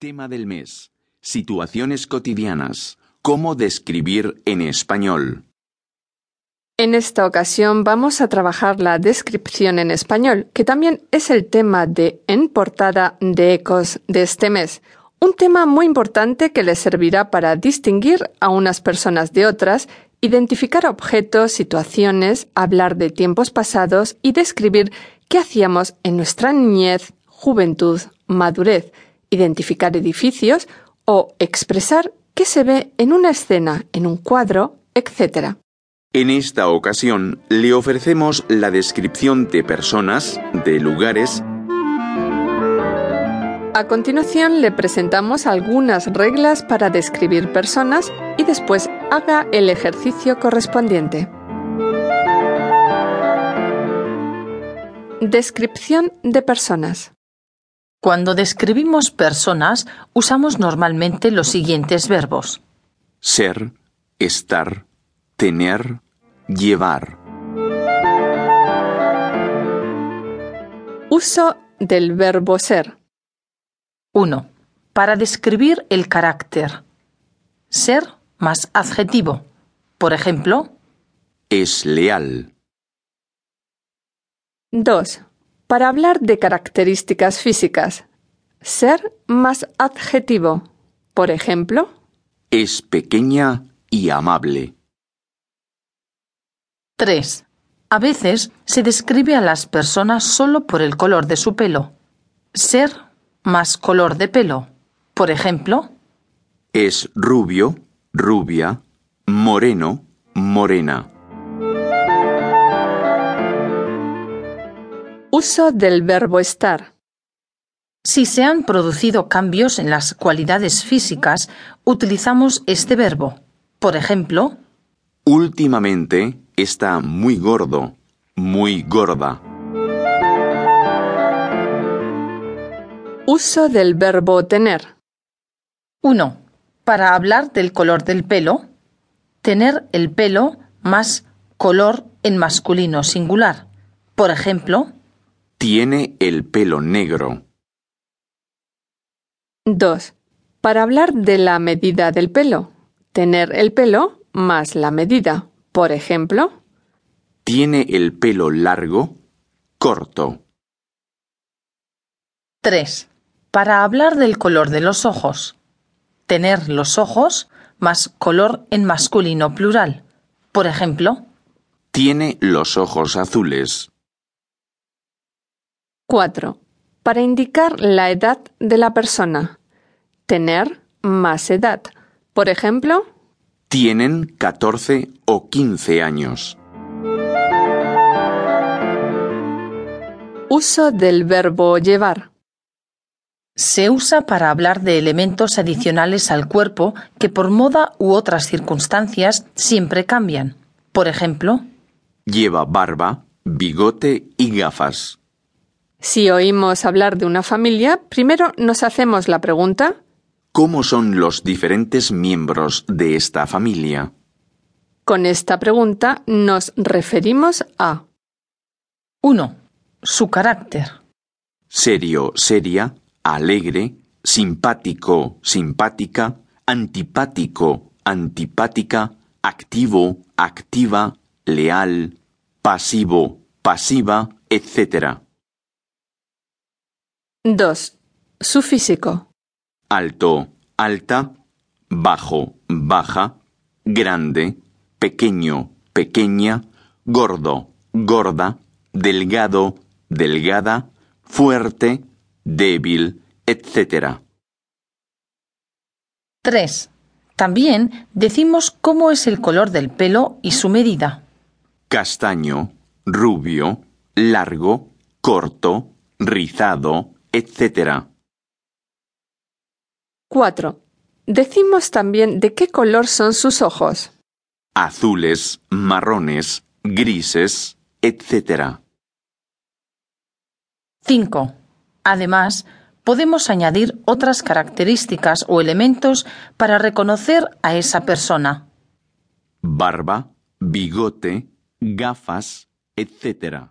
Tema del mes. Situaciones cotidianas. ¿Cómo describir en español? En esta ocasión vamos a trabajar la descripción en español, que también es el tema de En portada de Ecos de este mes. Un tema muy importante que les servirá para distinguir a unas personas de otras, identificar objetos, situaciones, hablar de tiempos pasados y describir qué hacíamos en nuestra niñez, juventud, madurez, identificar edificios o expresar qué se ve en una escena, en un cuadro, etc. En esta ocasión le ofrecemos la descripción de personas, de lugares, A continuación le presentamos algunas reglas para describir personas y después haga el ejercicio correspondiente. Descripción de personas. Cuando describimos personas, usamos normalmente los siguientes verbos. ser, estar, tener, llevar. Uso del verbo ser. 1. Para describir el carácter. Ser más adjetivo. Por ejemplo, Es leal. 2. Para hablar de características físicas. Ser más adjetivo. Por ejemplo, Es pequeña y amable. 3. A veces se describe a las personas solo por el color de su pelo. Ser más color de pelo. Por ejemplo, Es rubio, rubia, moreno, morena. Uso del verbo estar. si se han producido cambios en las cualidades físicas, utilizamos este verbo. Por ejemplo, Últimamente está muy gordo, muy gorda. Uso del verbo tener. 1. Para hablar del color del pelo, tener el pelo más color en masculino singular. Por ejemplo, Tiene el pelo negro. 2. Para hablar de la medida del pelo. Tener el pelo más la medida. Por ejemplo, Tiene el pelo largo, corto. 3. Para hablar del color de los ojos, tener los ojos más color en masculino plural. Por ejemplo, Tiene los ojos azules. 4. Para indicar la edad de la persona. Tener más edad. Por ejemplo, Tienen 14 o 15 años. uso del verbo llevar. se usa para hablar de elementos adicionales al cuerpo que por moda u otras circunstancias siempre cambian. Por ejemplo, Lleva barba, bigote y gafas. Si oímos hablar de una familia, primero nos hacemos la pregunta ¿Cómo son los diferentes miembros de esta familia? Con esta pregunta nos referimos a 1. Su carácter. Serio, seria, alegre, simpático, simpática, antipático, antipática, activo, activa, leal, pasivo, pasiva, etc. 2. Su físico. Alto, alta, bajo, baja, grande, pequeño, pequeña, gordo, gorda, delgado, delgada, fuerte, débil, etc. 3. También decimos cómo es el color del pelo y su medida. Castaño, rubio, largo, corto, rizado, etc. 4. Decimos también de qué color son sus ojos. Azules, marrones, grises, etc. 5. Además, podemos añadir otras características o elementos para reconocer a esa persona. Barba, bigote, gafas, etc.